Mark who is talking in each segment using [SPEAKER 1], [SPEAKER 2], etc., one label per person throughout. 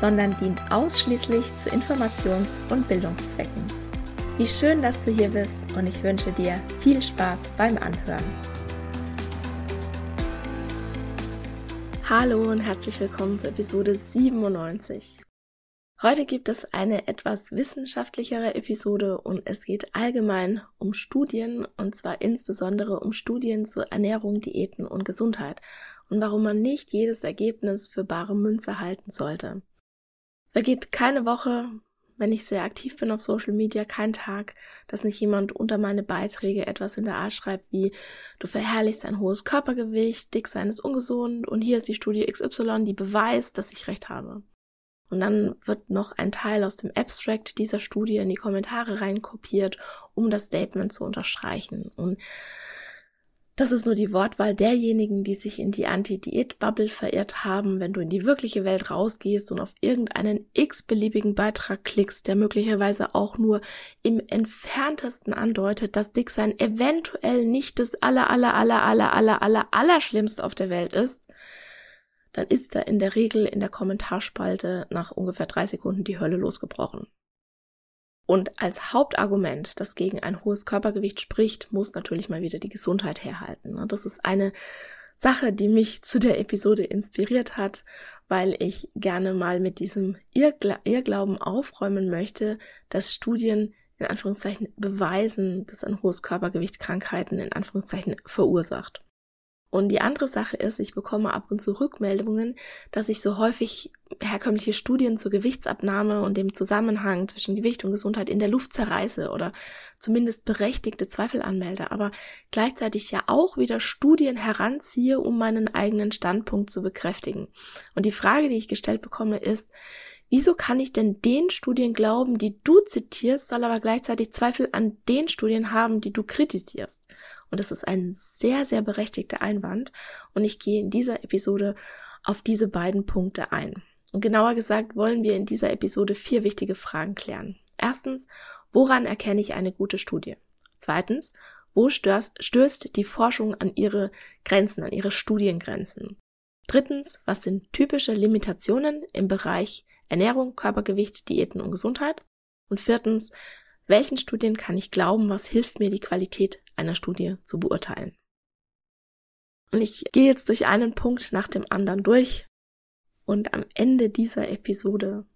[SPEAKER 1] sondern dient ausschließlich zu Informations- und Bildungszwecken. Wie schön, dass du hier bist und ich wünsche dir viel Spaß beim Anhören. Hallo und herzlich willkommen zur Episode 97. Heute gibt es eine etwas wissenschaftlichere Episode und es geht allgemein um Studien und zwar insbesondere um Studien zur Ernährung, Diäten und Gesundheit und warum man nicht jedes Ergebnis für bare Münze halten sollte. Vergeht keine Woche, wenn ich sehr aktiv bin auf Social Media, kein Tag, dass nicht jemand unter meine Beiträge etwas in der Art schreibt wie du verherrlichst ein hohes Körpergewicht, dick sein ist ungesund und hier ist die Studie XY, die beweist, dass ich recht habe. Und dann wird noch ein Teil aus dem Abstract dieser Studie in die Kommentare reinkopiert, um das Statement zu unterstreichen. Und das ist nur die Wortwahl derjenigen, die sich in die Anti-Diät-Bubble verirrt haben. Wenn du in die wirkliche Welt rausgehst und auf irgendeinen x-beliebigen Beitrag klickst, der möglicherweise auch nur im entferntesten andeutet, dass Dicksein eventuell nicht das aller, aller, aller, aller, aller, aller, aller Schlimmste auf der Welt ist, dann ist da in der Regel in der Kommentarspalte nach ungefähr drei Sekunden die Hölle losgebrochen. Und als Hauptargument, das gegen ein hohes Körpergewicht spricht, muss natürlich mal wieder die Gesundheit herhalten. Ne? Das ist eine Sache, die mich zu der Episode inspiriert hat, weil ich gerne mal mit diesem Irrgla Irrglauben aufräumen möchte, dass Studien in Anführungszeichen beweisen, dass ein hohes Körpergewicht Krankheiten in Anführungszeichen verursacht. Und die andere Sache ist, ich bekomme ab und zu Rückmeldungen, dass ich so häufig herkömmliche Studien zur Gewichtsabnahme und dem Zusammenhang zwischen Gewicht und Gesundheit in der Luft zerreiße oder zumindest berechtigte Zweifel anmelde, aber gleichzeitig ja auch wieder Studien heranziehe, um meinen eigenen Standpunkt zu bekräftigen. Und die Frage, die ich gestellt bekomme, ist, wieso kann ich denn den Studien glauben, die du zitierst, soll aber gleichzeitig Zweifel an den Studien haben, die du kritisierst? Und das ist ein sehr, sehr berechtigter Einwand. Und ich gehe in dieser Episode auf diese beiden Punkte ein. Und genauer gesagt wollen wir in dieser Episode vier wichtige Fragen klären. Erstens, woran erkenne ich eine gute Studie? Zweitens, wo stößt, stößt die Forschung an ihre Grenzen, an ihre Studiengrenzen? Drittens, was sind typische Limitationen im Bereich Ernährung, Körpergewicht, Diäten und Gesundheit? Und viertens, welchen Studien kann ich glauben, was hilft mir, die Qualität einer Studie zu beurteilen? Und ich gehe jetzt durch einen Punkt nach dem anderen durch und am Ende dieser Episode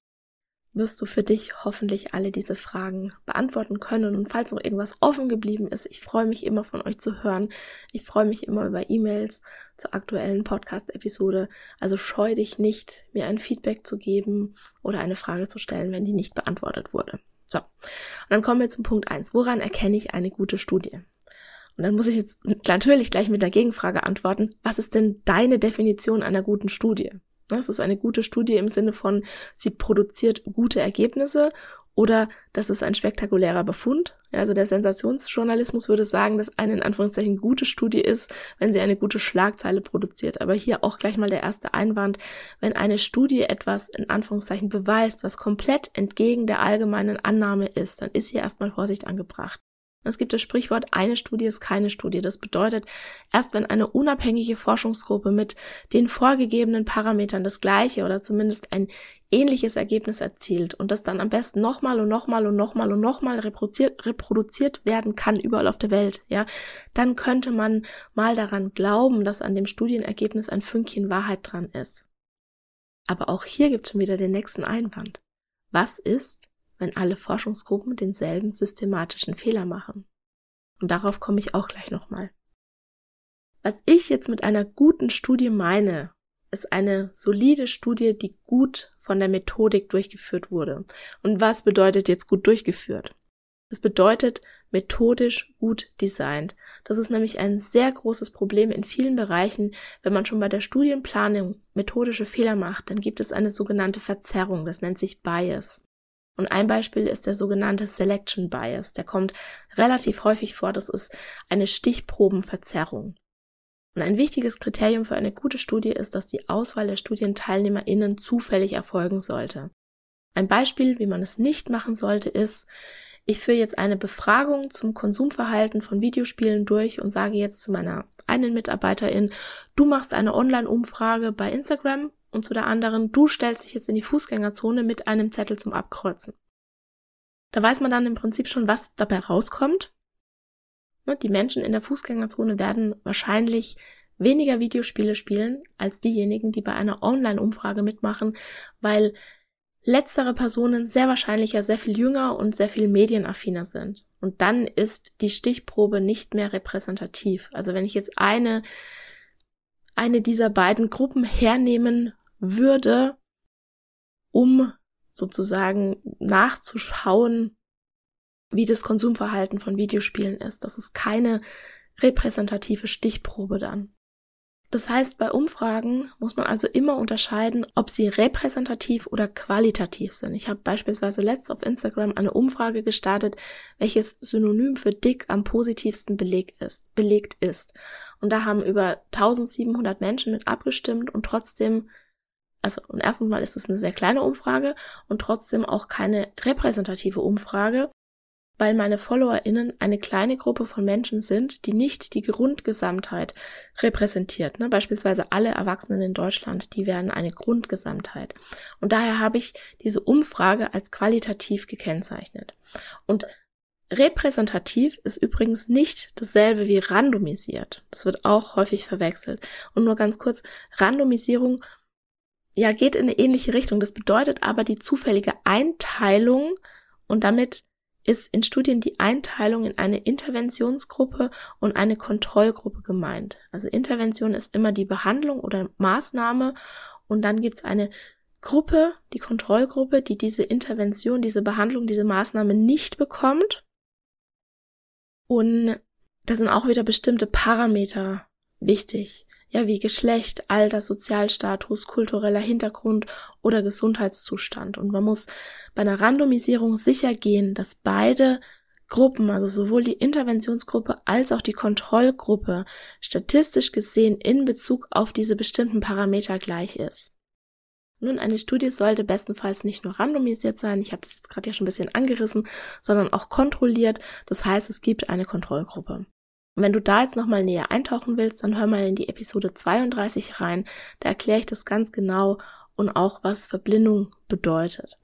[SPEAKER 1] wirst du für dich hoffentlich alle diese Fragen beantworten können. Und falls noch irgendwas offen geblieben ist, ich freue mich immer von euch zu hören. Ich freue mich immer über E-Mails zur aktuellen Podcast-Episode. Also scheu dich nicht, mir ein Feedback zu geben oder eine Frage zu stellen, wenn die nicht beantwortet wurde. So, und dann kommen wir zum Punkt eins. Woran erkenne ich eine gute Studie? Und dann muss ich jetzt natürlich gleich mit der Gegenfrage antworten, was ist denn deine Definition einer guten Studie? Das ist eine gute Studie im Sinne von, sie produziert gute Ergebnisse oder das ist ein spektakulärer Befund. Also der Sensationsjournalismus würde sagen, dass eine in Anführungszeichen gute Studie ist, wenn sie eine gute Schlagzeile produziert. Aber hier auch gleich mal der erste Einwand. Wenn eine Studie etwas in Anführungszeichen beweist, was komplett entgegen der allgemeinen Annahme ist, dann ist hier erstmal Vorsicht angebracht. Es gibt das Sprichwort, eine Studie ist keine Studie. Das bedeutet, erst wenn eine unabhängige Forschungsgruppe mit den vorgegebenen Parametern das gleiche oder zumindest ein ähnliches Ergebnis erzielt und das dann am besten nochmal und nochmal und nochmal und nochmal reproduziert, reproduziert werden kann überall auf der Welt, ja, dann könnte man mal daran glauben, dass an dem Studienergebnis ein Fünkchen Wahrheit dran ist. Aber auch hier gibt es schon wieder den nächsten Einwand. Was ist, wenn alle Forschungsgruppen denselben systematischen Fehler machen? Und darauf komme ich auch gleich nochmal. Was ich jetzt mit einer guten Studie meine, ist eine solide Studie, die gut von der Methodik durchgeführt wurde. Und was bedeutet jetzt gut durchgeführt? Das bedeutet methodisch gut designt. Das ist nämlich ein sehr großes Problem in vielen Bereichen. Wenn man schon bei der Studienplanung methodische Fehler macht, dann gibt es eine sogenannte Verzerrung. Das nennt sich Bias. Und ein Beispiel ist der sogenannte Selection Bias. Der kommt relativ häufig vor. Das ist eine Stichprobenverzerrung. Und ein wichtiges Kriterium für eine gute Studie ist, dass die Auswahl der StudienteilnehmerInnen zufällig erfolgen sollte. Ein Beispiel, wie man es nicht machen sollte, ist, ich führe jetzt eine Befragung zum Konsumverhalten von Videospielen durch und sage jetzt zu meiner einen Mitarbeiterin, du machst eine Online-Umfrage bei Instagram und zu der anderen, du stellst dich jetzt in die Fußgängerzone mit einem Zettel zum Abkreuzen. Da weiß man dann im Prinzip schon, was dabei rauskommt. Ne, die Menschen in der Fußgängerzone werden wahrscheinlich weniger Videospiele spielen als diejenigen, die bei einer Online-Umfrage mitmachen, weil letztere Personen sehr wahrscheinlich ja sehr viel jünger und sehr viel medienaffiner sind. Und dann ist die Stichprobe nicht mehr repräsentativ. Also wenn ich jetzt eine, eine dieser beiden Gruppen hernehmen würde, um sozusagen nachzuschauen, wie das Konsumverhalten von Videospielen ist. Das ist keine repräsentative Stichprobe dann. Das heißt, bei Umfragen muss man also immer unterscheiden, ob sie repräsentativ oder qualitativ sind. Ich habe beispielsweise letzt auf Instagram eine Umfrage gestartet, welches Synonym für dick am positivsten belegt ist, belegt ist. Und da haben über 1700 Menschen mit abgestimmt und trotzdem also und erstens mal ist es eine sehr kleine Umfrage und trotzdem auch keine repräsentative Umfrage, weil meine FollowerInnen eine kleine Gruppe von Menschen sind, die nicht die Grundgesamtheit repräsentiert. Ne? Beispielsweise alle Erwachsenen in Deutschland, die werden eine Grundgesamtheit. Und daher habe ich diese Umfrage als qualitativ gekennzeichnet. Und Repräsentativ ist übrigens nicht dasselbe wie randomisiert. Das wird auch häufig verwechselt. Und nur ganz kurz, Randomisierung ja geht in eine ähnliche Richtung. Das bedeutet aber die zufällige Einteilung und damit ist in Studien die Einteilung in eine Interventionsgruppe und eine Kontrollgruppe gemeint. Also Intervention ist immer die Behandlung oder Maßnahme und dann gibt es eine Gruppe, die Kontrollgruppe, die diese Intervention, diese Behandlung, diese Maßnahme nicht bekommt. Und da sind auch wieder bestimmte Parameter wichtig ja wie Geschlecht, Alter, Sozialstatus, kultureller Hintergrund oder Gesundheitszustand. Und man muss bei einer Randomisierung sicher gehen, dass beide Gruppen, also sowohl die Interventionsgruppe als auch die Kontrollgruppe, statistisch gesehen in Bezug auf diese bestimmten Parameter gleich ist. Nun, eine Studie sollte bestenfalls nicht nur randomisiert sein, ich habe das jetzt gerade ja schon ein bisschen angerissen, sondern auch kontrolliert. Das heißt, es gibt eine Kontrollgruppe. Und wenn du da jetzt nochmal näher eintauchen willst, dann hör mal in die Episode 32 rein. Da erkläre ich das ganz genau und auch, was Verblindung bedeutet.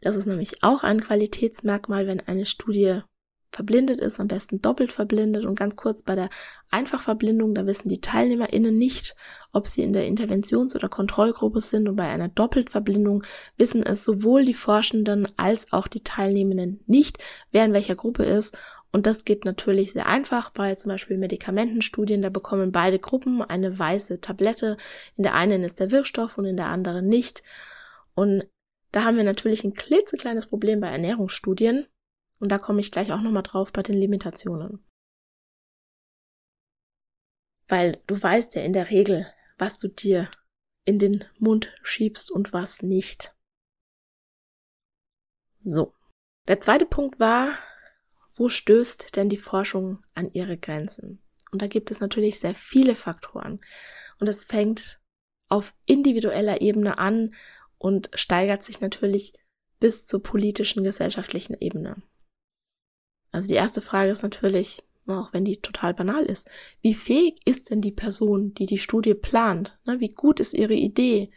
[SPEAKER 1] Das ist nämlich auch ein Qualitätsmerkmal, wenn eine Studie verblindet ist, am besten doppelt verblindet. Und ganz kurz bei der Einfachverblindung, da wissen die TeilnehmerInnen nicht, ob sie in der Interventions- oder Kontrollgruppe sind. Und bei einer Doppeltverblindung wissen es sowohl die Forschenden als auch die Teilnehmenden nicht, wer in welcher Gruppe ist. Und das geht natürlich sehr einfach bei zum Beispiel Medikamentenstudien. Da bekommen beide Gruppen eine weiße Tablette. In der einen ist der Wirkstoff und in der anderen nicht. Und da haben wir natürlich ein klitzekleines Problem bei Ernährungsstudien. Und da komme ich gleich auch nochmal drauf bei den Limitationen. Weil du weißt ja in der Regel, was du dir in den Mund schiebst und was nicht. So. Der zweite Punkt war, wo stößt denn die Forschung an ihre Grenzen? Und da gibt es natürlich sehr viele Faktoren. Und es fängt auf individueller Ebene an und steigert sich natürlich bis zur politischen, gesellschaftlichen Ebene. Also die erste Frage ist natürlich, auch wenn die total banal ist, wie fähig ist denn die Person, die die Studie plant? Wie gut ist ihre Idee?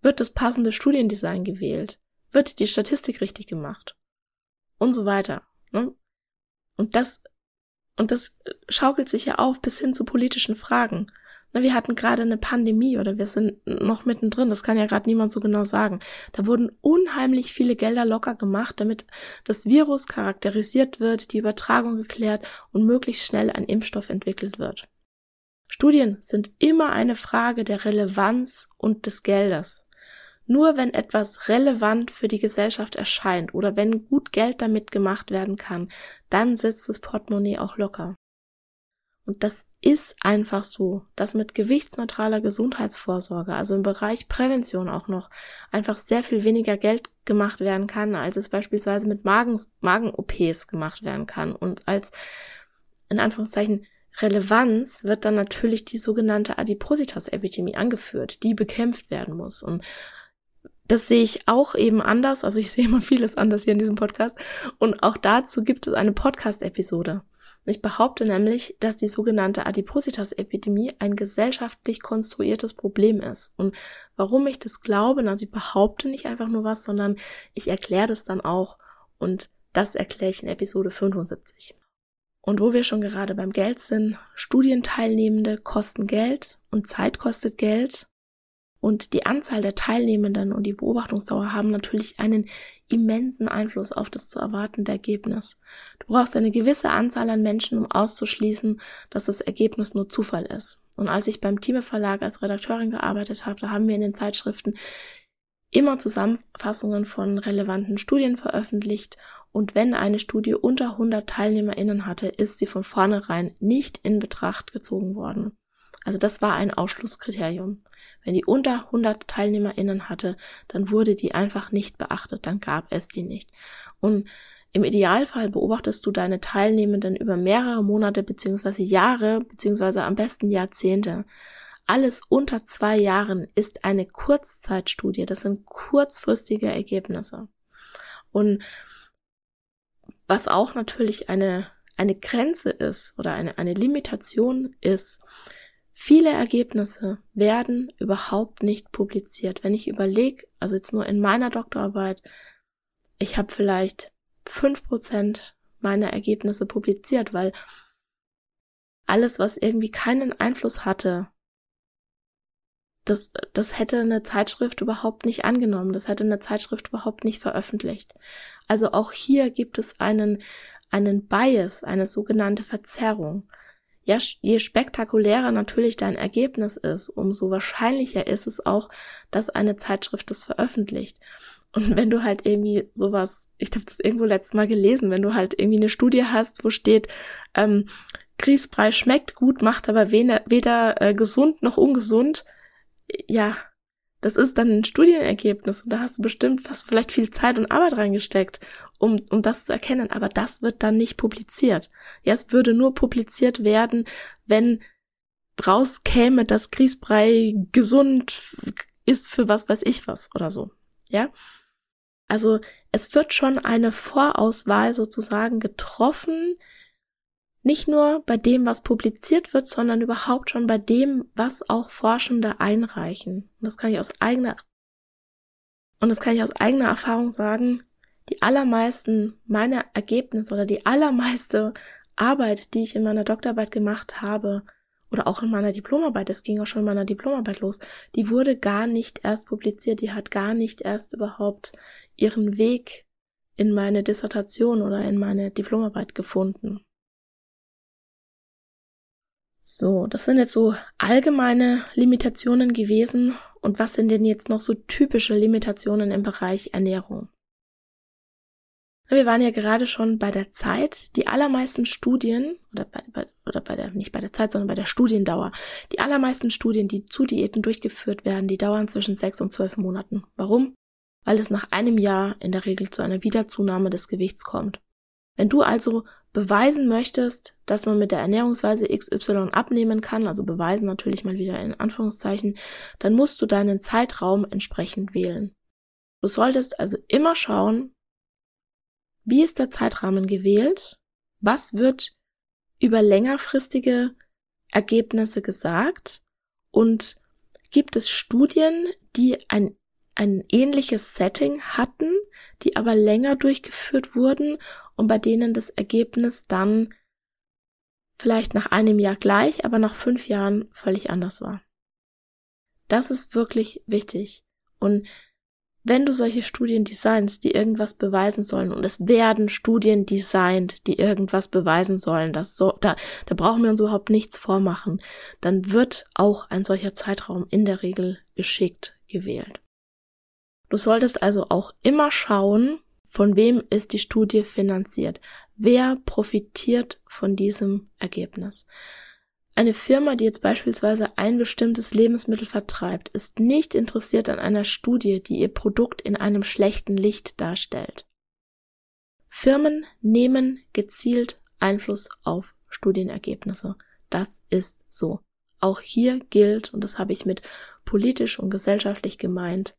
[SPEAKER 1] Wird das passende Studiendesign gewählt? Wird die Statistik richtig gemacht? Und so weiter. Und das, und das schaukelt sich ja auf bis hin zu politischen Fragen. wir hatten gerade eine Pandemie oder wir sind noch mittendrin, das kann ja gerade niemand so genau sagen. Da wurden unheimlich viele Gelder locker gemacht, damit das Virus charakterisiert wird, die Übertragung geklärt und möglichst schnell ein Impfstoff entwickelt wird. Studien sind immer eine Frage der Relevanz und des Geldes. Nur wenn etwas relevant für die Gesellschaft erscheint oder wenn gut Geld damit gemacht werden kann, dann sitzt das Portemonnaie auch locker. Und das ist einfach so, dass mit gewichtsneutraler Gesundheitsvorsorge, also im Bereich Prävention auch noch, einfach sehr viel weniger Geld gemacht werden kann, als es beispielsweise mit Magen, Magen-OPs gemacht werden kann. Und als, in Anführungszeichen, Relevanz wird dann natürlich die sogenannte Adipositas-Epidemie angeführt, die bekämpft werden muss. Und das sehe ich auch eben anders. Also ich sehe immer vieles anders hier in diesem Podcast. Und auch dazu gibt es eine Podcast-Episode. Ich behaupte nämlich, dass die sogenannte Adipositas-Epidemie ein gesellschaftlich konstruiertes Problem ist. Und warum ich das glaube, na, sie behaupte nicht einfach nur was, sondern ich erkläre das dann auch. Und das erkläre ich in Episode 75. Und wo wir schon gerade beim Geld sind, Studienteilnehmende kosten Geld und Zeit kostet Geld. Und die Anzahl der Teilnehmenden und die Beobachtungsdauer haben natürlich einen immensen Einfluss auf das zu erwartende Ergebnis. Du brauchst eine gewisse Anzahl an Menschen, um auszuschließen, dass das Ergebnis nur Zufall ist. Und als ich beim Thieme Verlag als Redakteurin gearbeitet habe, da haben wir in den Zeitschriften immer Zusammenfassungen von relevanten Studien veröffentlicht und wenn eine Studie unter 100 TeilnehmerInnen hatte, ist sie von vornherein nicht in Betracht gezogen worden. Also das war ein Ausschlusskriterium. Wenn die unter 100 TeilnehmerInnen hatte, dann wurde die einfach nicht beachtet, dann gab es die nicht. Und im Idealfall beobachtest du deine Teilnehmenden über mehrere Monate beziehungsweise Jahre beziehungsweise am besten Jahrzehnte. Alles unter zwei Jahren ist eine Kurzzeitstudie. Das sind kurzfristige Ergebnisse. Und was auch natürlich eine, eine Grenze ist oder eine, eine Limitation ist, Viele Ergebnisse werden überhaupt nicht publiziert. Wenn ich überlege, also jetzt nur in meiner Doktorarbeit, ich habe vielleicht fünf Prozent meiner Ergebnisse publiziert, weil alles, was irgendwie keinen Einfluss hatte, das, das hätte eine Zeitschrift überhaupt nicht angenommen, das hätte eine Zeitschrift überhaupt nicht veröffentlicht. Also auch hier gibt es einen, einen Bias, eine sogenannte Verzerrung ja, je spektakulärer natürlich dein Ergebnis ist, umso wahrscheinlicher ist es auch, dass eine Zeitschrift das veröffentlicht. Und wenn du halt irgendwie sowas, ich habe das irgendwo letztes Mal gelesen, wenn du halt irgendwie eine Studie hast, wo steht, ähm, Grießbrei schmeckt gut, macht aber weder, weder äh, gesund noch ungesund, ja, das ist dann ein Studienergebnis und da hast du bestimmt fast vielleicht viel Zeit und Arbeit reingesteckt, um, um das zu erkennen, aber das wird dann nicht publiziert. Ja, es würde nur publiziert werden, wenn rauskäme, dass Grießbrei gesund ist für was weiß ich was oder so. Ja? Also es wird schon eine Vorauswahl sozusagen getroffen, nicht nur bei dem, was publiziert wird, sondern überhaupt schon bei dem, was auch Forschende einreichen. Und das kann ich aus eigener, und das kann ich aus eigener Erfahrung sagen. Die allermeisten meiner Ergebnisse oder die allermeiste Arbeit, die ich in meiner Doktorarbeit gemacht habe, oder auch in meiner Diplomarbeit, das ging auch schon in meiner Diplomarbeit los, die wurde gar nicht erst publiziert, die hat gar nicht erst überhaupt ihren Weg in meine Dissertation oder in meine Diplomarbeit gefunden. So, das sind jetzt so allgemeine Limitationen gewesen. Und was sind denn jetzt noch so typische Limitationen im Bereich Ernährung? Wir waren ja gerade schon bei der Zeit. Die allermeisten Studien, oder bei, bei, oder bei der, nicht bei der Zeit, sondern bei der Studiendauer. Die allermeisten Studien, die zu Diäten durchgeführt werden, die dauern zwischen sechs und zwölf Monaten. Warum? Weil es nach einem Jahr in der Regel zu einer Wiederzunahme des Gewichts kommt. Wenn du also beweisen möchtest, dass man mit der Ernährungsweise XY abnehmen kann, also beweisen natürlich mal wieder in Anführungszeichen, dann musst du deinen Zeitraum entsprechend wählen. Du solltest also immer schauen, wie ist der Zeitrahmen gewählt, was wird über längerfristige Ergebnisse gesagt und gibt es Studien, die ein, ein ähnliches Setting hatten, die aber länger durchgeführt wurden und bei denen das Ergebnis dann vielleicht nach einem Jahr gleich, aber nach fünf Jahren völlig anders war. Das ist wirklich wichtig. Und wenn du solche Studien designst, die irgendwas beweisen sollen, und es werden Studien designt, die irgendwas beweisen sollen, das so, da, da brauchen wir uns überhaupt nichts vormachen, dann wird auch ein solcher Zeitraum in der Regel geschickt gewählt. Du solltest also auch immer schauen, von wem ist die Studie finanziert? Wer profitiert von diesem Ergebnis? Eine Firma, die jetzt beispielsweise ein bestimmtes Lebensmittel vertreibt, ist nicht interessiert an einer Studie, die ihr Produkt in einem schlechten Licht darstellt. Firmen nehmen gezielt Einfluss auf Studienergebnisse. Das ist so. Auch hier gilt, und das habe ich mit politisch und gesellschaftlich gemeint,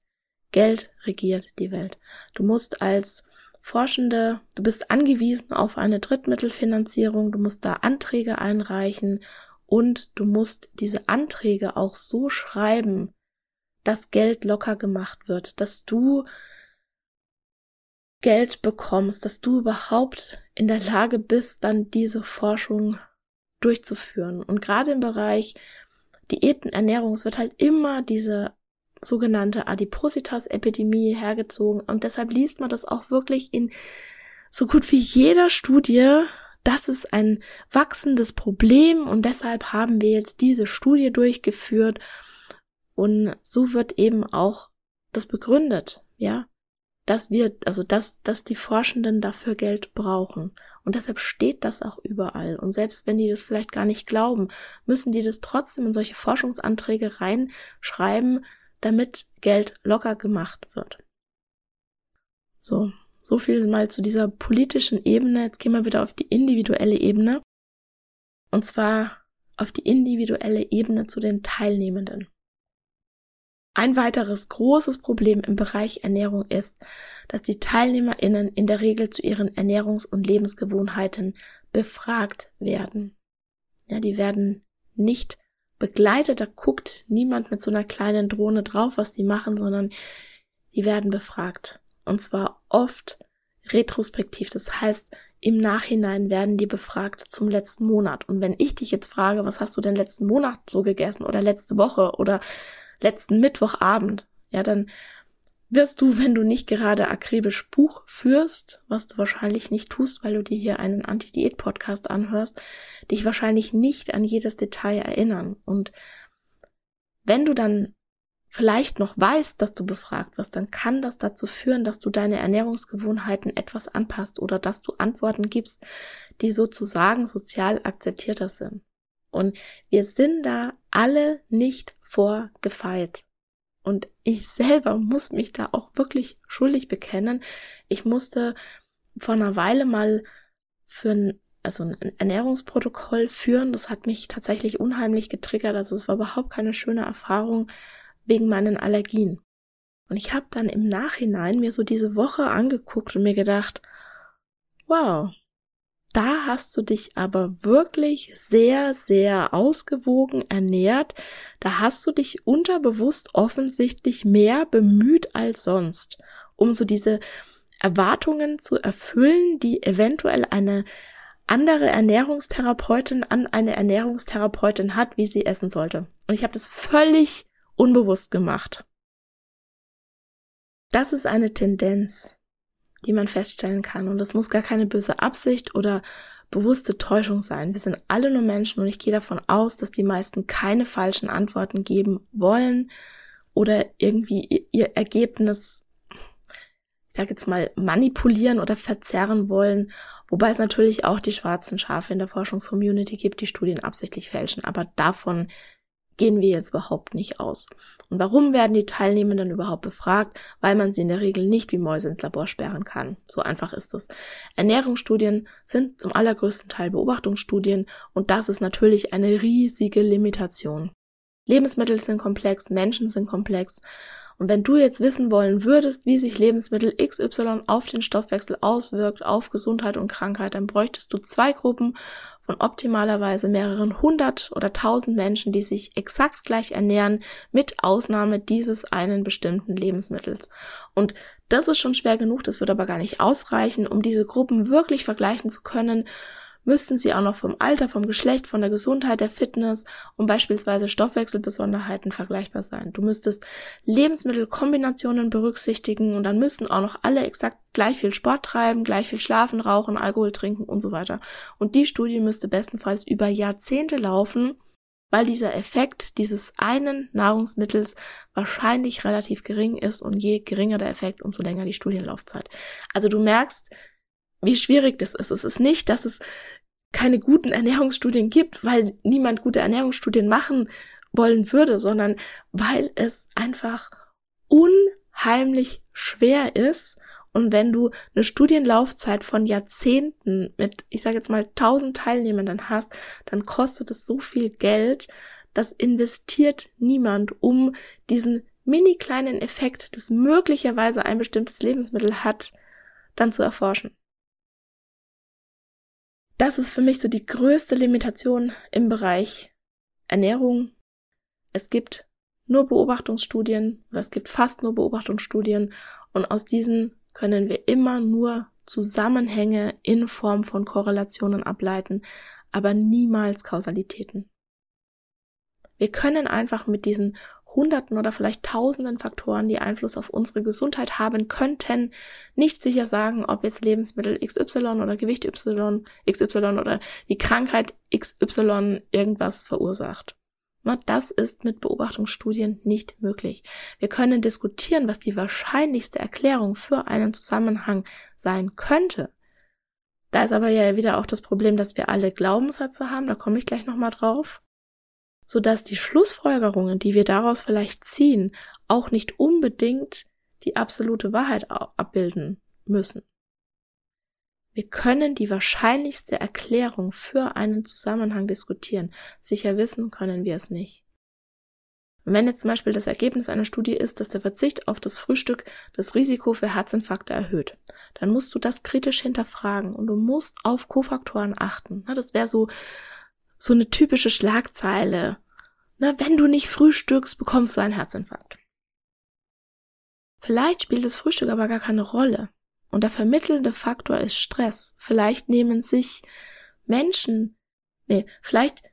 [SPEAKER 1] Geld regiert die Welt. Du musst als Forschende, du bist angewiesen auf eine Drittmittelfinanzierung, du musst da Anträge einreichen und du musst diese Anträge auch so schreiben, dass Geld locker gemacht wird, dass du Geld bekommst, dass du überhaupt in der Lage bist, dann diese Forschung durchzuführen. Und gerade im Bereich Diätenernährung, es wird halt immer diese sogenannte Adipositas-Epidemie hergezogen und deshalb liest man das auch wirklich in so gut wie jeder Studie, das ist ein wachsendes Problem und deshalb haben wir jetzt diese Studie durchgeführt und so wird eben auch das begründet, ja, dass wir, also dass, dass die Forschenden dafür Geld brauchen. Und deshalb steht das auch überall. Und selbst wenn die das vielleicht gar nicht glauben, müssen die das trotzdem in solche Forschungsanträge reinschreiben, damit Geld locker gemacht wird. So, so viel mal zu dieser politischen Ebene. Jetzt gehen wir wieder auf die individuelle Ebene. Und zwar auf die individuelle Ebene zu den Teilnehmenden. Ein weiteres großes Problem im Bereich Ernährung ist, dass die TeilnehmerInnen in der Regel zu ihren Ernährungs- und Lebensgewohnheiten befragt werden. Ja, die werden nicht begleitet, da guckt niemand mit so einer kleinen Drohne drauf, was die machen, sondern die werden befragt. Und zwar oft retrospektiv. Das heißt, im Nachhinein werden die befragt zum letzten Monat. Und wenn ich dich jetzt frage, was hast du denn letzten Monat so gegessen oder letzte Woche oder letzten Mittwochabend, ja, dann wirst du, wenn du nicht gerade akribisch Buch führst, was du wahrscheinlich nicht tust, weil du dir hier einen Anti-Diät-Podcast anhörst, dich wahrscheinlich nicht an jedes Detail erinnern. Und wenn du dann vielleicht noch weißt, dass du befragt wirst, dann kann das dazu führen, dass du deine Ernährungsgewohnheiten etwas anpasst oder dass du Antworten gibst, die sozusagen sozial akzeptierter sind. Und wir sind da alle nicht vorgefeilt. Und ich selber muss mich da auch wirklich schuldig bekennen. Ich musste vor einer Weile mal für ein, also ein Ernährungsprotokoll führen. Das hat mich tatsächlich unheimlich getriggert. Also es war überhaupt keine schöne Erfahrung, wegen meinen Allergien. Und ich habe dann im Nachhinein mir so diese Woche angeguckt und mir gedacht, wow, da hast du dich aber wirklich sehr, sehr ausgewogen ernährt. Da hast du dich unterbewusst offensichtlich mehr bemüht als sonst, um so diese Erwartungen zu erfüllen, die eventuell eine andere Ernährungstherapeutin an eine Ernährungstherapeutin hat, wie sie essen sollte. Und ich habe das völlig unbewusst gemacht. Das ist eine Tendenz, die man feststellen kann. Und das muss gar keine böse Absicht oder bewusste Täuschung sein. Wir sind alle nur Menschen und ich gehe davon aus, dass die meisten keine falschen Antworten geben wollen oder irgendwie ihr Ergebnis, ich sage jetzt mal, manipulieren oder verzerren wollen. Wobei es natürlich auch die schwarzen Schafe in der Forschungscommunity gibt, die Studien absichtlich fälschen. Aber davon gehen wir jetzt überhaupt nicht aus. Und warum werden die Teilnehmenden überhaupt befragt? Weil man sie in der Regel nicht wie Mäuse ins Labor sperren kann. So einfach ist es. Ernährungsstudien sind zum allergrößten Teil Beobachtungsstudien und das ist natürlich eine riesige Limitation. Lebensmittel sind komplex, Menschen sind komplex und wenn du jetzt wissen wollen würdest, wie sich Lebensmittel XY auf den Stoffwechsel auswirkt, auf Gesundheit und Krankheit, dann bräuchtest du zwei Gruppen von optimalerweise mehreren hundert oder tausend Menschen, die sich exakt gleich ernähren, mit Ausnahme dieses einen bestimmten Lebensmittels. Und das ist schon schwer genug, das wird aber gar nicht ausreichen, um diese Gruppen wirklich vergleichen zu können, müssten sie auch noch vom Alter, vom Geschlecht, von der Gesundheit, der Fitness und beispielsweise Stoffwechselbesonderheiten vergleichbar sein. Du müsstest Lebensmittelkombinationen berücksichtigen und dann müssten auch noch alle exakt gleich viel Sport treiben, gleich viel schlafen, rauchen, Alkohol trinken und so weiter. Und die Studie müsste bestenfalls über Jahrzehnte laufen, weil dieser Effekt dieses einen Nahrungsmittels wahrscheinlich relativ gering ist und je geringer der Effekt, umso länger die Studienlaufzeit. Also du merkst, wie schwierig das ist. Es ist nicht, dass es keine guten Ernährungsstudien gibt, weil niemand gute Ernährungsstudien machen wollen würde, sondern weil es einfach unheimlich schwer ist. Und wenn du eine Studienlaufzeit von Jahrzehnten mit, ich sage jetzt mal, tausend Teilnehmenden hast, dann kostet es so viel Geld, das investiert niemand, um diesen mini kleinen Effekt, das möglicherweise ein bestimmtes Lebensmittel hat, dann zu erforschen das ist für mich so die größte Limitation im Bereich Ernährung. Es gibt nur Beobachtungsstudien oder es gibt fast nur Beobachtungsstudien und aus diesen können wir immer nur Zusammenhänge in Form von Korrelationen ableiten, aber niemals Kausalitäten. Wir können einfach mit diesen Hunderten oder vielleicht Tausenden Faktoren, die Einfluss auf unsere Gesundheit haben könnten, nicht sicher sagen, ob jetzt Lebensmittel XY oder Gewicht Y, XY oder die Krankheit XY irgendwas verursacht. Das ist mit Beobachtungsstudien nicht möglich. Wir können diskutieren, was die wahrscheinlichste Erklärung für einen Zusammenhang sein könnte. Da ist aber ja wieder auch das Problem, dass wir alle Glaubenssätze haben, da komme ich gleich nochmal drauf so dass die Schlussfolgerungen, die wir daraus vielleicht ziehen, auch nicht unbedingt die absolute Wahrheit abbilden müssen. Wir können die wahrscheinlichste Erklärung für einen Zusammenhang diskutieren. Sicher wissen können wir es nicht. Wenn jetzt zum Beispiel das Ergebnis einer Studie ist, dass der Verzicht auf das Frühstück das Risiko für Herzinfarkte erhöht, dann musst du das kritisch hinterfragen und du musst auf Kofaktoren achten. Das wäre so so eine typische Schlagzeile. Na, wenn du nicht frühstückst, bekommst du einen Herzinfarkt. Vielleicht spielt das Frühstück aber gar keine Rolle. Und der vermittelnde Faktor ist Stress. Vielleicht nehmen sich Menschen, nee, vielleicht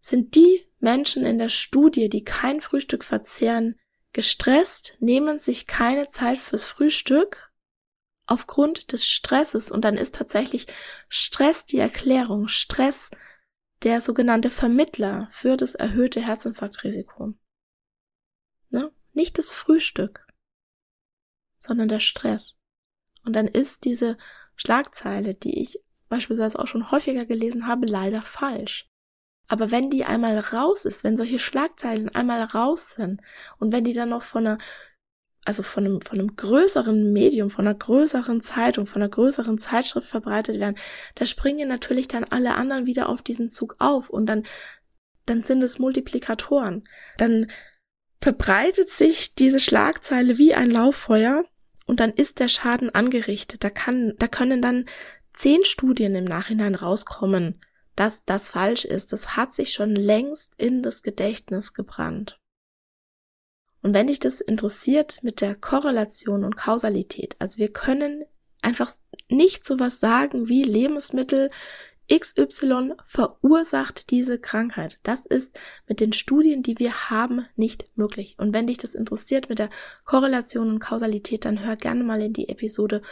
[SPEAKER 1] sind die Menschen in der Studie, die kein Frühstück verzehren, gestresst, nehmen sich keine Zeit fürs Frühstück aufgrund des Stresses. Und dann ist tatsächlich Stress die Erklärung. Stress der sogenannte Vermittler für das erhöhte Herzinfarktrisiko. Ne? Nicht das Frühstück, sondern der Stress. Und dann ist diese Schlagzeile, die ich beispielsweise auch schon häufiger gelesen habe, leider falsch. Aber wenn die einmal raus ist, wenn solche Schlagzeilen einmal raus sind und wenn die dann noch von einer also von einem, von einem größeren Medium, von einer größeren Zeitung, von einer größeren Zeitschrift verbreitet werden, da springen natürlich dann alle anderen wieder auf diesen Zug auf und dann, dann sind es Multiplikatoren. Dann verbreitet sich diese Schlagzeile wie ein Lauffeuer und dann ist der Schaden angerichtet. Da kann, da können dann zehn Studien im Nachhinein rauskommen, dass das falsch ist. Das hat sich schon längst in das Gedächtnis gebrannt. Und wenn dich das interessiert mit der Korrelation und Kausalität, also wir können einfach nicht sowas sagen wie Lebensmittel XY verursacht diese Krankheit. Das ist mit den Studien, die wir haben, nicht möglich. Und wenn dich das interessiert mit der Korrelation und Kausalität, dann hör gerne mal in die Episode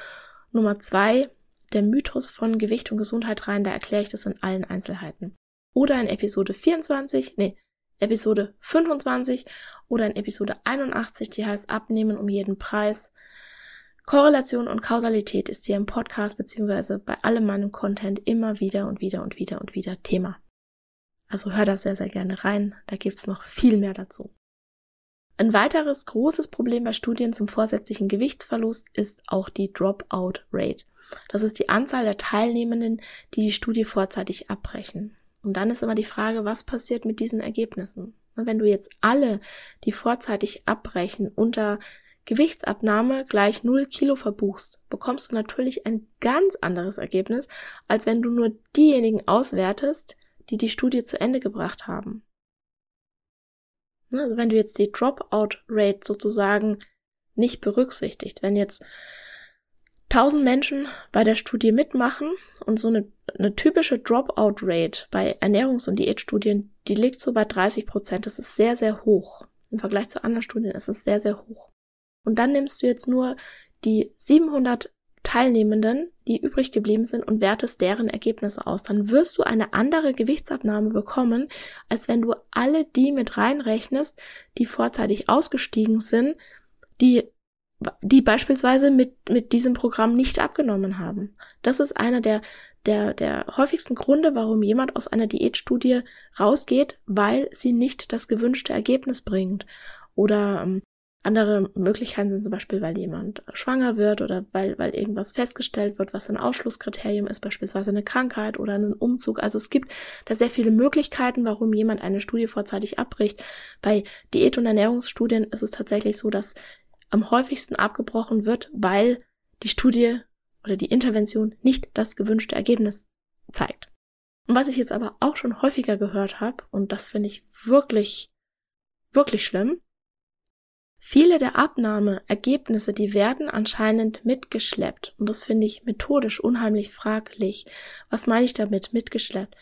[SPEAKER 1] Nummer zwei, der Mythos von Gewicht und Gesundheit rein. Da erkläre ich das in allen Einzelheiten. Oder in Episode 24, nee, Episode 25 oder in Episode 81, die heißt Abnehmen um jeden Preis. Korrelation und Kausalität ist hier im Podcast beziehungsweise bei allem meinem Content immer wieder und wieder und wieder und wieder Thema. Also hör da sehr, sehr gerne rein, da gibt's noch viel mehr dazu. Ein weiteres großes Problem bei Studien zum vorsätzlichen Gewichtsverlust ist auch die Dropout Rate. Das ist die Anzahl der Teilnehmenden, die die Studie vorzeitig abbrechen. Und dann ist immer die Frage, was passiert mit diesen Ergebnissen? Wenn du jetzt alle, die vorzeitig abbrechen, unter Gewichtsabnahme gleich 0 Kilo verbuchst, bekommst du natürlich ein ganz anderes Ergebnis, als wenn du nur diejenigen auswertest, die die Studie zu Ende gebracht haben. Also wenn du jetzt die Dropout Rate sozusagen nicht berücksichtigt, wenn jetzt 1000 Menschen bei der Studie mitmachen und so eine, eine typische Dropout-Rate bei Ernährungs- und Diätstudien, die liegt so bei 30 Prozent. Das ist sehr, sehr hoch. Im Vergleich zu anderen Studien ist es sehr, sehr hoch. Und dann nimmst du jetzt nur die 700 Teilnehmenden, die übrig geblieben sind und wertest deren Ergebnisse aus. Dann wirst du eine andere Gewichtsabnahme bekommen, als wenn du alle die mit reinrechnest, die vorzeitig ausgestiegen sind, die die beispielsweise mit, mit diesem Programm nicht abgenommen haben. Das ist einer der, der, der häufigsten Gründe, warum jemand aus einer Diätstudie rausgeht, weil sie nicht das gewünschte Ergebnis bringt. Oder ähm, andere Möglichkeiten sind zum Beispiel, weil jemand schwanger wird oder weil, weil irgendwas festgestellt wird, was ein Ausschlusskriterium ist, beispielsweise eine Krankheit oder einen Umzug. Also es gibt da sehr viele Möglichkeiten, warum jemand eine Studie vorzeitig abbricht. Bei Diät- und Ernährungsstudien ist es tatsächlich so, dass am häufigsten abgebrochen wird, weil die Studie oder die Intervention nicht das gewünschte Ergebnis zeigt. Und was ich jetzt aber auch schon häufiger gehört habe, und das finde ich wirklich, wirklich schlimm, Viele der Abnahmeergebnisse, die werden anscheinend mitgeschleppt. Und das finde ich methodisch unheimlich fraglich. Was meine ich damit mitgeschleppt?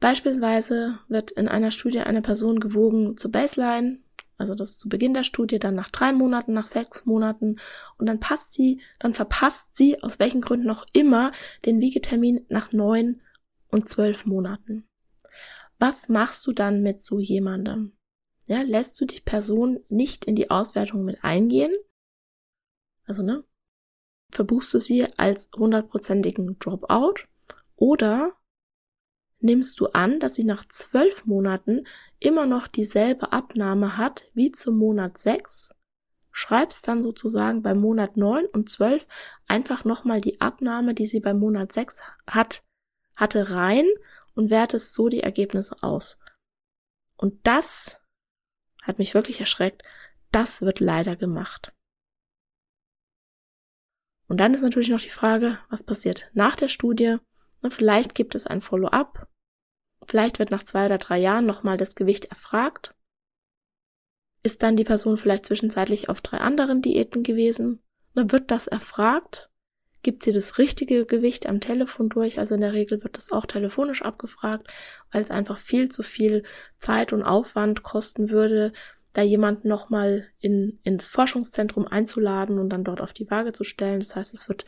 [SPEAKER 1] Beispielsweise wird in einer Studie eine Person gewogen zur Baseline, also das zu Beginn der Studie, dann nach drei Monaten, nach sechs Monaten und dann passt sie, dann verpasst sie aus welchen Gründen noch immer den Wiegetermin nach neun und zwölf Monaten. Was machst du dann mit so jemandem? Ja, lässt du die Person nicht in die Auswertung mit eingehen? Also, ne? Verbuchst du sie als hundertprozentigen Dropout? Oder nimmst du an, dass sie nach zwölf Monaten immer noch dieselbe Abnahme hat wie zum Monat sechs? Schreibst dann sozusagen bei Monat neun und zwölf einfach nochmal die Abnahme, die sie bei Monat sechs hat, hatte rein und wertest so die Ergebnisse aus. Und das hat mich wirklich erschreckt. Das wird leider gemacht. Und dann ist natürlich noch die Frage, was passiert nach der Studie? Vielleicht gibt es ein Follow-up. Vielleicht wird nach zwei oder drei Jahren nochmal das Gewicht erfragt. Ist dann die Person vielleicht zwischenzeitlich auf drei anderen Diäten gewesen? Dann wird das erfragt gibt sie das richtige Gewicht am Telefon durch. Also in der Regel wird das auch telefonisch abgefragt, weil es einfach viel zu viel Zeit und Aufwand kosten würde, da jemanden nochmal in, ins Forschungszentrum einzuladen und dann dort auf die Waage zu stellen. Das heißt, es wird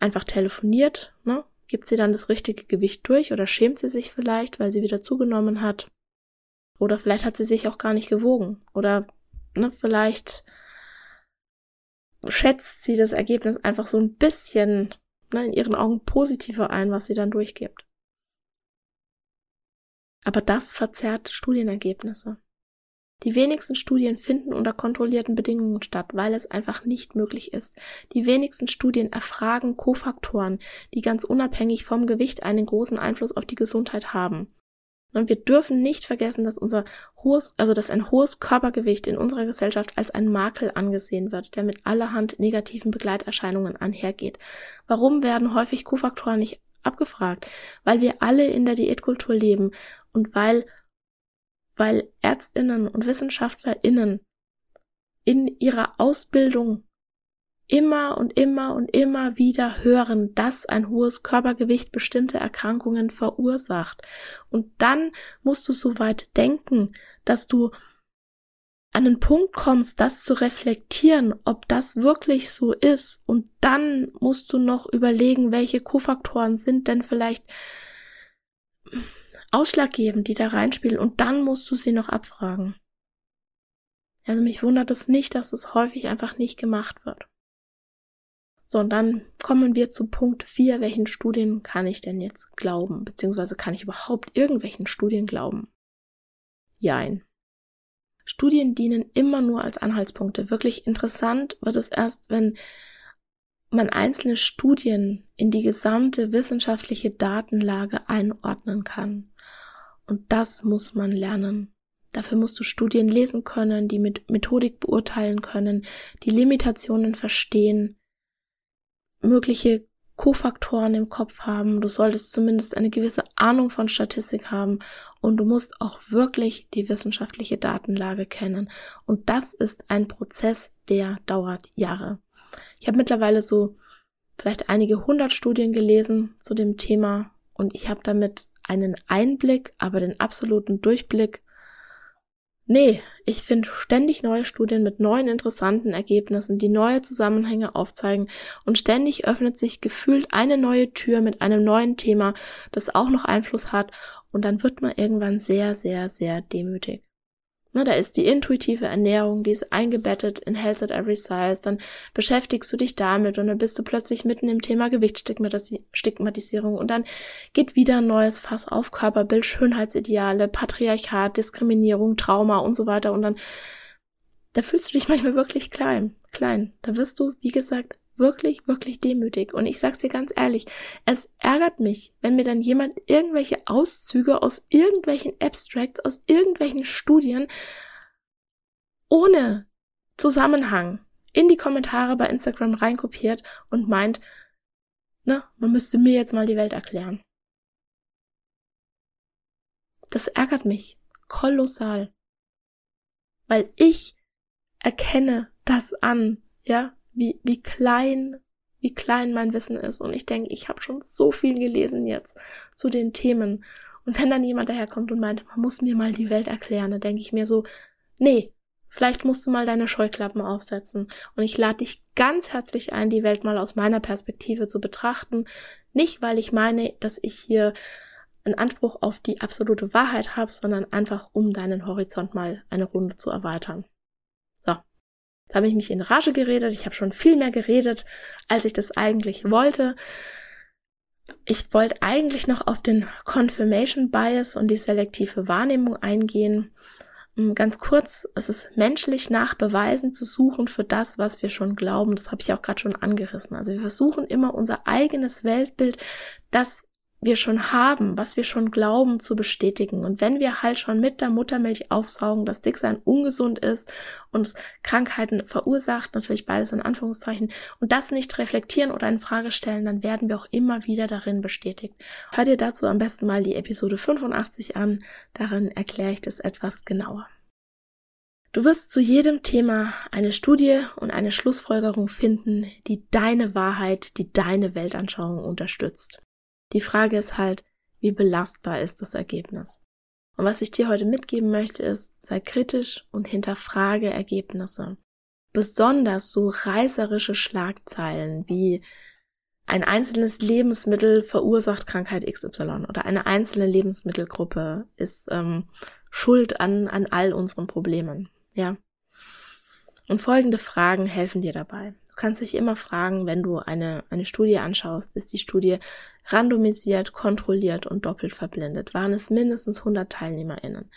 [SPEAKER 1] einfach telefoniert, ne? Gibt sie dann das richtige Gewicht durch oder schämt sie sich vielleicht, weil sie wieder zugenommen hat? Oder vielleicht hat sie sich auch gar nicht gewogen. Oder ne, vielleicht schätzt sie das Ergebnis einfach so ein bisschen ne, in ihren Augen positiver ein, was sie dann durchgibt. Aber das verzerrt Studienergebnisse. Die wenigsten Studien finden unter kontrollierten Bedingungen statt, weil es einfach nicht möglich ist. Die wenigsten Studien erfragen Kofaktoren, die ganz unabhängig vom Gewicht einen großen Einfluss auf die Gesundheit haben. Und wir dürfen nicht vergessen, dass unser hohes, also dass ein hohes Körpergewicht in unserer Gesellschaft als ein Makel angesehen wird, der mit allerhand negativen Begleiterscheinungen einhergeht. Warum werden häufig Kofaktoren nicht abgefragt? Weil wir alle in der Diätkultur leben und weil, weil Ärztinnen und Wissenschaftlerinnen in ihrer Ausbildung immer und immer und immer wieder hören, dass ein hohes Körpergewicht bestimmte Erkrankungen verursacht. Und dann musst du so weit denken, dass du an den Punkt kommst, das zu reflektieren, ob das wirklich so ist. Und dann musst du noch überlegen, welche Kofaktoren sind denn vielleicht ausschlaggebend, die da reinspielen. Und dann musst du sie noch abfragen. Also mich wundert es nicht, dass es häufig einfach nicht gemacht wird. So, und dann kommen wir zu Punkt 4. Welchen Studien kann ich denn jetzt glauben? Beziehungsweise kann ich überhaupt irgendwelchen Studien glauben? Jein. Studien dienen immer nur als Anhaltspunkte. Wirklich interessant wird es erst, wenn man einzelne Studien in die gesamte wissenschaftliche Datenlage einordnen kann. Und das muss man lernen. Dafür musst du Studien lesen können, die mit Methodik beurteilen können, die Limitationen verstehen, mögliche Kofaktoren im Kopf haben. Du solltest zumindest eine gewisse Ahnung von Statistik haben und du musst auch wirklich die wissenschaftliche Datenlage kennen. Und das ist ein Prozess, der dauert Jahre. Ich habe mittlerweile so vielleicht einige hundert Studien gelesen zu dem Thema und ich habe damit einen Einblick, aber den absoluten Durchblick. Nee, ich finde ständig neue Studien mit neuen interessanten Ergebnissen, die neue Zusammenhänge aufzeigen und ständig öffnet sich gefühlt eine neue Tür mit einem neuen Thema, das auch noch Einfluss hat und dann wird man irgendwann sehr, sehr, sehr demütig. Ne, da ist die intuitive Ernährung, die ist eingebettet in Health at Every Size, dann beschäftigst du dich damit und dann bist du plötzlich mitten im Thema Gewichtsstigmatisierung und dann geht wieder ein neues Fass auf Körperbild, Schönheitsideale, Patriarchat, Diskriminierung, Trauma und so weiter. Und dann da fühlst du dich manchmal wirklich klein, klein. Da wirst du, wie gesagt, wirklich, wirklich demütig. Und ich sag's dir ganz ehrlich, es ärgert mich, wenn mir dann jemand irgendwelche Auszüge aus irgendwelchen Abstracts, aus irgendwelchen Studien ohne Zusammenhang in die Kommentare bei Instagram reinkopiert und meint, na, man müsste mir jetzt mal die Welt erklären. Das ärgert mich kolossal. Weil ich erkenne das an, ja, wie, wie klein, wie klein mein Wissen ist. Und ich denke, ich habe schon so viel gelesen jetzt zu den Themen. Und wenn dann jemand daherkommt und meint, man muss mir mal die Welt erklären, dann denke ich mir so, nee, vielleicht musst du mal deine Scheuklappen aufsetzen. Und ich lade dich ganz herzlich ein, die Welt mal aus meiner Perspektive zu betrachten. Nicht, weil ich meine, dass ich hier einen Anspruch auf die absolute Wahrheit habe, sondern einfach, um deinen Horizont mal eine Runde zu erweitern. Jetzt habe ich mich in Rage geredet. Ich habe schon viel mehr geredet, als ich das eigentlich wollte. Ich wollte eigentlich noch auf den Confirmation Bias und die selektive Wahrnehmung eingehen. Ganz kurz, es ist menschlich nach Beweisen zu suchen für das, was wir schon glauben. Das habe ich auch gerade schon angerissen. Also wir versuchen immer unser eigenes Weltbild, das wir schon haben, was wir schon glauben, zu bestätigen. Und wenn wir halt schon mit der Muttermilch aufsaugen, dass Dicksein ungesund ist und Krankheiten verursacht, natürlich beides in Anführungszeichen, und das nicht reflektieren oder in Frage stellen, dann werden wir auch immer wieder darin bestätigt. Hör dir dazu am besten mal die Episode 85 an, darin erkläre ich das etwas genauer. Du wirst zu jedem Thema eine Studie und eine Schlussfolgerung finden, die deine Wahrheit, die deine Weltanschauung unterstützt. Die Frage ist halt, wie belastbar ist das Ergebnis? Und was ich dir heute mitgeben möchte, ist, sei kritisch und hinterfrage Ergebnisse. Besonders so reißerische Schlagzeilen wie ein einzelnes Lebensmittel verursacht Krankheit XY oder eine einzelne Lebensmittelgruppe ist ähm, schuld an, an all unseren Problemen. Ja. Und folgende Fragen helfen dir dabei. Du kannst dich immer fragen, wenn du eine, eine Studie anschaust, ist die Studie randomisiert, kontrolliert und doppelt verblindet? Waren es mindestens 100 TeilnehmerInnen?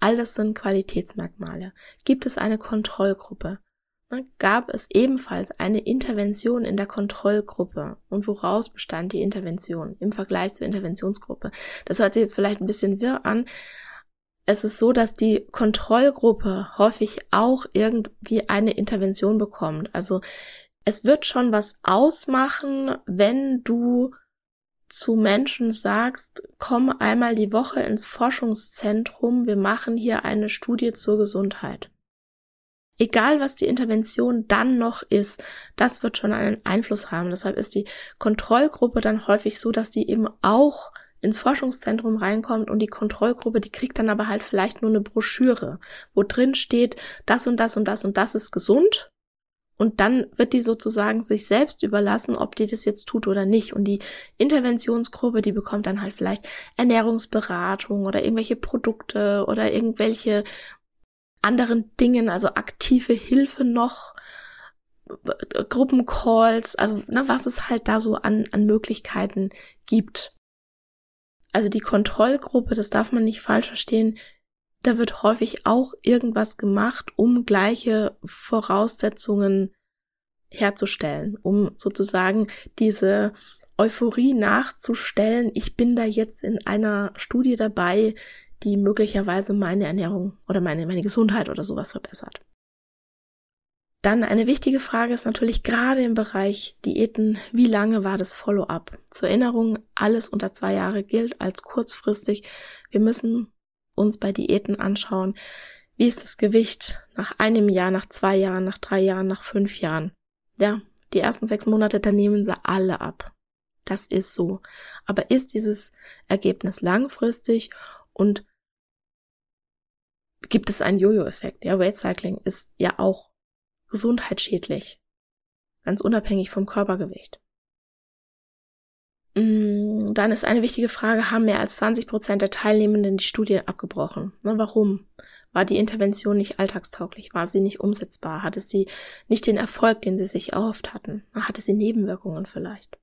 [SPEAKER 1] All das sind Qualitätsmerkmale. Gibt es eine Kontrollgruppe? Ne, gab es ebenfalls eine Intervention in der Kontrollgruppe und woraus bestand die Intervention im Vergleich zur Interventionsgruppe? Das hört sich jetzt vielleicht ein bisschen wirr an, es ist so, dass die Kontrollgruppe häufig auch irgendwie eine Intervention bekommt. Also es wird schon was ausmachen, wenn du zu Menschen sagst, komm einmal die Woche ins Forschungszentrum, wir machen hier eine Studie zur Gesundheit. Egal was die Intervention dann noch ist, das wird schon einen Einfluss haben. Deshalb ist die Kontrollgruppe dann häufig so, dass die eben auch ins Forschungszentrum reinkommt und die Kontrollgruppe, die kriegt dann aber halt vielleicht nur eine Broschüre, wo drin steht, das und das und das und das ist gesund. Und dann wird die sozusagen sich selbst überlassen, ob die das jetzt tut oder nicht. Und die Interventionsgruppe, die bekommt dann halt vielleicht Ernährungsberatung oder irgendwelche Produkte oder irgendwelche anderen Dingen, also aktive Hilfe noch, Gruppencalls, also ne, was es halt da so an, an Möglichkeiten gibt also die Kontrollgruppe, das darf man nicht falsch verstehen, da wird häufig auch irgendwas gemacht, um gleiche Voraussetzungen herzustellen, um sozusagen diese Euphorie nachzustellen. Ich bin da jetzt in einer Studie dabei, die möglicherweise meine Ernährung oder meine, meine Gesundheit oder sowas verbessert. Dann eine wichtige Frage ist natürlich gerade im Bereich Diäten, wie lange war das Follow-up? Zur Erinnerung, alles unter zwei Jahre gilt als kurzfristig. Wir müssen uns bei Diäten anschauen, wie ist das Gewicht nach einem Jahr, nach zwei Jahren, nach drei Jahren, nach fünf Jahren. Ja, die ersten sechs Monate, dann nehmen sie alle ab. Das ist so. Aber ist dieses Ergebnis langfristig und gibt es einen Jojo-Effekt? Ja, Weight Cycling ist ja auch gesundheitsschädlich. Ganz unabhängig vom Körpergewicht. Mm, dann ist eine wichtige Frage, haben mehr als 20 Prozent der Teilnehmenden die Studie abgebrochen? Na, warum? War die Intervention nicht alltagstauglich? War sie nicht umsetzbar? Hatte sie nicht den Erfolg, den sie sich erhofft hatten? Hatte sie Nebenwirkungen vielleicht?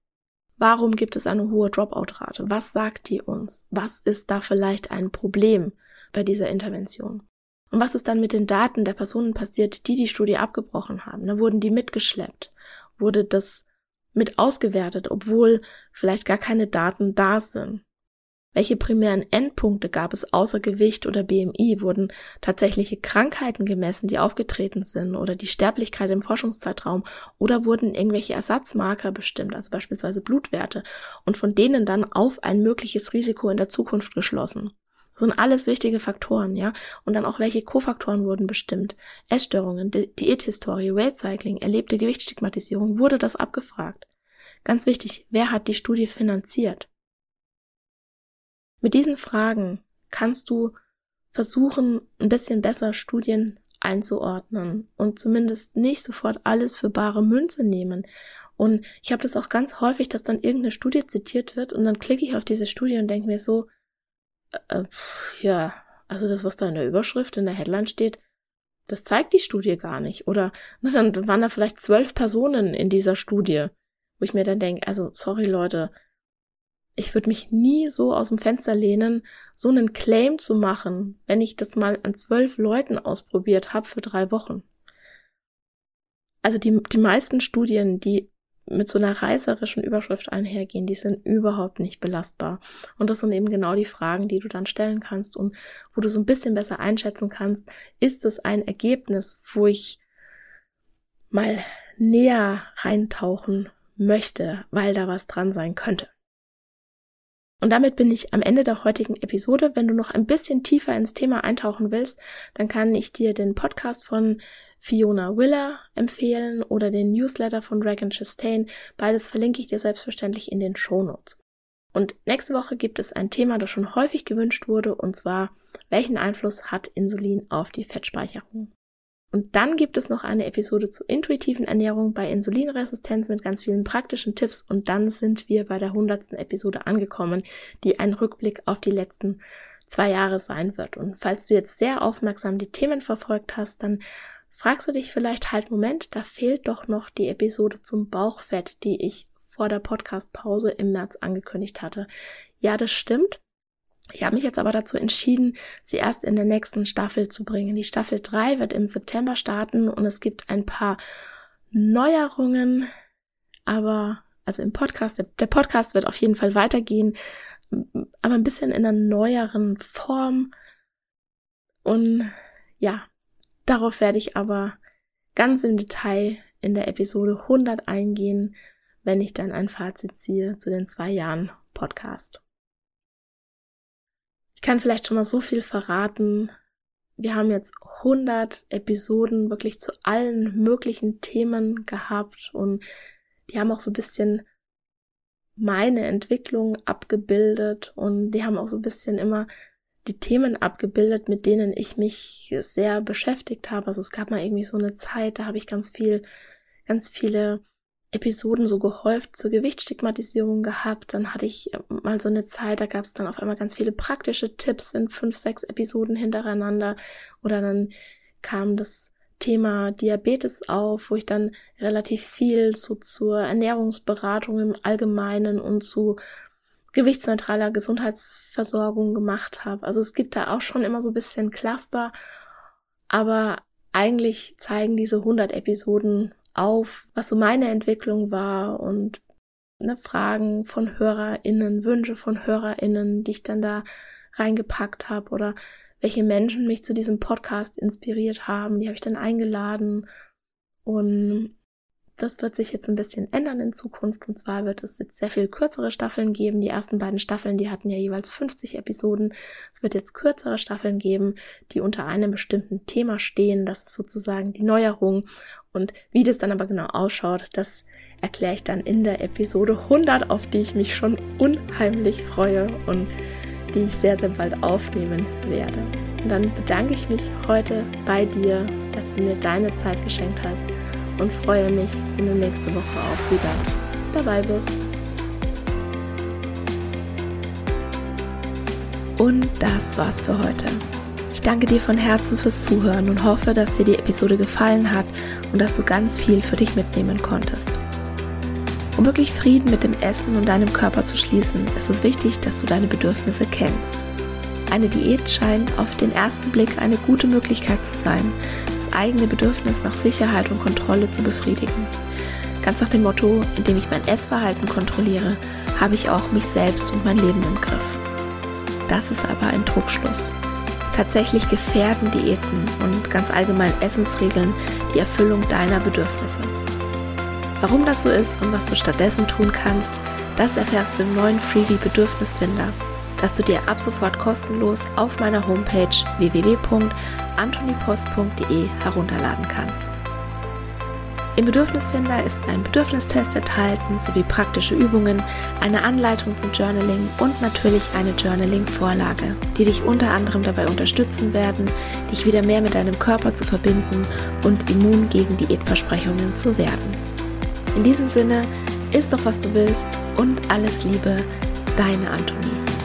[SPEAKER 1] Warum gibt es eine hohe Dropout-Rate? Was sagt die uns? Was ist da vielleicht ein Problem bei dieser Intervention? Und was ist dann mit den Daten der Personen passiert, die die Studie abgebrochen haben? Da wurden die mitgeschleppt? Wurde das mit ausgewertet, obwohl vielleicht gar keine Daten da sind? Welche primären Endpunkte gab es außer Gewicht oder BMI? Wurden tatsächliche Krankheiten gemessen, die aufgetreten sind oder die Sterblichkeit im Forschungszeitraum? Oder wurden irgendwelche Ersatzmarker bestimmt, also beispielsweise Blutwerte, und von denen dann auf ein mögliches Risiko in der Zukunft geschlossen? Das sind alles wichtige Faktoren, ja. Und dann auch welche Kofaktoren wurden bestimmt. Essstörungen, Di Diäthistorie, Weight Cycling, erlebte Gewichtsstigmatisierung, wurde das abgefragt. Ganz wichtig, wer hat die Studie finanziert? Mit diesen Fragen kannst du versuchen, ein bisschen besser Studien einzuordnen und zumindest nicht sofort alles für bare Münze nehmen. Und ich habe das auch ganz häufig, dass dann irgendeine Studie zitiert wird und dann klicke ich auf diese Studie und denke mir so, äh, ja, also das, was da in der Überschrift, in der Headline steht, das zeigt die Studie gar nicht. Oder dann waren da vielleicht zwölf Personen in dieser Studie, wo ich mir dann denke, also sorry Leute, ich würde mich nie so aus dem Fenster lehnen, so einen Claim zu machen, wenn ich das mal an zwölf Leuten ausprobiert habe für drei Wochen. Also die, die meisten Studien, die mit so einer reißerischen Überschrift einhergehen, die sind überhaupt nicht belastbar. Und das sind eben genau die Fragen, die du dann stellen kannst und wo du so ein bisschen besser einschätzen kannst, ist es ein Ergebnis, wo ich mal näher reintauchen möchte, weil da was dran sein könnte. Und damit bin ich am Ende der heutigen Episode. Wenn du noch ein bisschen tiefer ins Thema eintauchen willst, dann kann ich dir den Podcast von Fiona Willer empfehlen oder den Newsletter von Dragon Chastain. Beides verlinke ich dir selbstverständlich in den Shownotes. Und nächste Woche gibt es ein Thema, das schon häufig gewünscht wurde, und zwar, welchen Einfluss hat Insulin auf die Fettspeicherung? Und dann gibt es noch eine Episode zur intuitiven Ernährung bei Insulinresistenz mit ganz vielen praktischen Tipps. Und dann sind wir bei der hundertsten Episode angekommen, die ein Rückblick auf die letzten zwei Jahre sein wird. Und falls du jetzt sehr aufmerksam die Themen verfolgt hast, dann fragst du dich vielleicht halt, Moment, da fehlt doch noch die Episode zum Bauchfett, die ich vor der Podcast-Pause im März angekündigt hatte. Ja, das stimmt. Ich habe mich jetzt aber dazu entschieden, sie erst in der nächsten Staffel zu bringen. Die Staffel 3 wird im September starten und es gibt ein paar Neuerungen, aber also im Podcast, der, Podcast wird auf jeden Fall weitergehen, aber ein bisschen in einer neueren Form. Und ja, Darauf werde ich aber ganz im Detail in der Episode 100 eingehen, wenn ich dann ein Fazit ziehe zu den zwei Jahren Podcast. Ich kann vielleicht schon mal so viel verraten. Wir haben jetzt 100 Episoden wirklich zu allen möglichen Themen gehabt und die haben auch so ein bisschen meine Entwicklung abgebildet und die haben auch so ein bisschen immer die Themen abgebildet, mit denen ich mich sehr beschäftigt habe. Also es gab mal irgendwie so eine Zeit, da habe ich ganz viel, ganz viele Episoden so gehäuft zur Gewichtsstigmatisierung gehabt. Dann hatte ich mal so eine Zeit, da gab es dann auf einmal ganz viele praktische Tipps in fünf, sechs Episoden hintereinander. Oder dann kam das Thema Diabetes auf, wo ich dann relativ viel so zur Ernährungsberatung im Allgemeinen und zu gewichtsneutraler Gesundheitsversorgung gemacht habe. Also es gibt da auch schon immer so ein bisschen Cluster, aber eigentlich zeigen diese 100 Episoden auf, was so meine Entwicklung war und ne, Fragen von HörerInnen, Wünsche von HörerInnen, die ich dann da reingepackt habe oder welche Menschen mich zu diesem Podcast inspiriert haben, die habe ich dann eingeladen und das wird sich jetzt ein bisschen ändern in Zukunft. Und zwar wird es jetzt sehr viel kürzere Staffeln geben. Die ersten beiden Staffeln, die hatten ja jeweils 50 Episoden. Es wird jetzt kürzere Staffeln geben, die unter einem bestimmten Thema stehen. Das ist sozusagen die Neuerung. Und wie das dann aber genau ausschaut, das erkläre ich dann in der Episode 100, auf die ich mich schon unheimlich freue und die ich sehr, sehr bald aufnehmen werde. Und dann bedanke ich mich heute bei dir, dass du mir deine Zeit geschenkt hast und freue mich, wenn du nächste Woche auch wieder dabei bist. Und das war's für heute. Ich danke dir von Herzen fürs Zuhören und hoffe, dass dir die Episode gefallen hat und dass du ganz viel für dich mitnehmen konntest. Um wirklich Frieden mit dem Essen und deinem Körper zu schließen, ist es wichtig, dass du deine Bedürfnisse kennst. Eine Diät scheint auf den ersten Blick eine gute Möglichkeit zu sein, eigene Bedürfnis nach Sicherheit und Kontrolle zu befriedigen. Ganz nach dem Motto, indem ich mein Essverhalten kontrolliere, habe ich auch mich selbst und mein Leben im Griff. Das ist aber ein Trugschluss. Tatsächlich gefährden Diäten und ganz allgemein Essensregeln die Erfüllung deiner Bedürfnisse. Warum das so ist und was du stattdessen tun kannst, das erfährst du im neuen Freebie Bedürfnisfinder, das du dir ab sofort kostenlos auf meiner Homepage www.antonipost.de herunterladen kannst. Im Bedürfnisfinder ist ein Bedürfnistest enthalten sowie praktische Übungen, eine Anleitung zum Journaling und natürlich eine Journaling-Vorlage, die dich unter anderem dabei unterstützen werden, dich wieder mehr mit deinem Körper zu verbinden und immun gegen Diätversprechungen zu werden. In diesem Sinne, isst doch was du willst und alles Liebe, deine Antonie.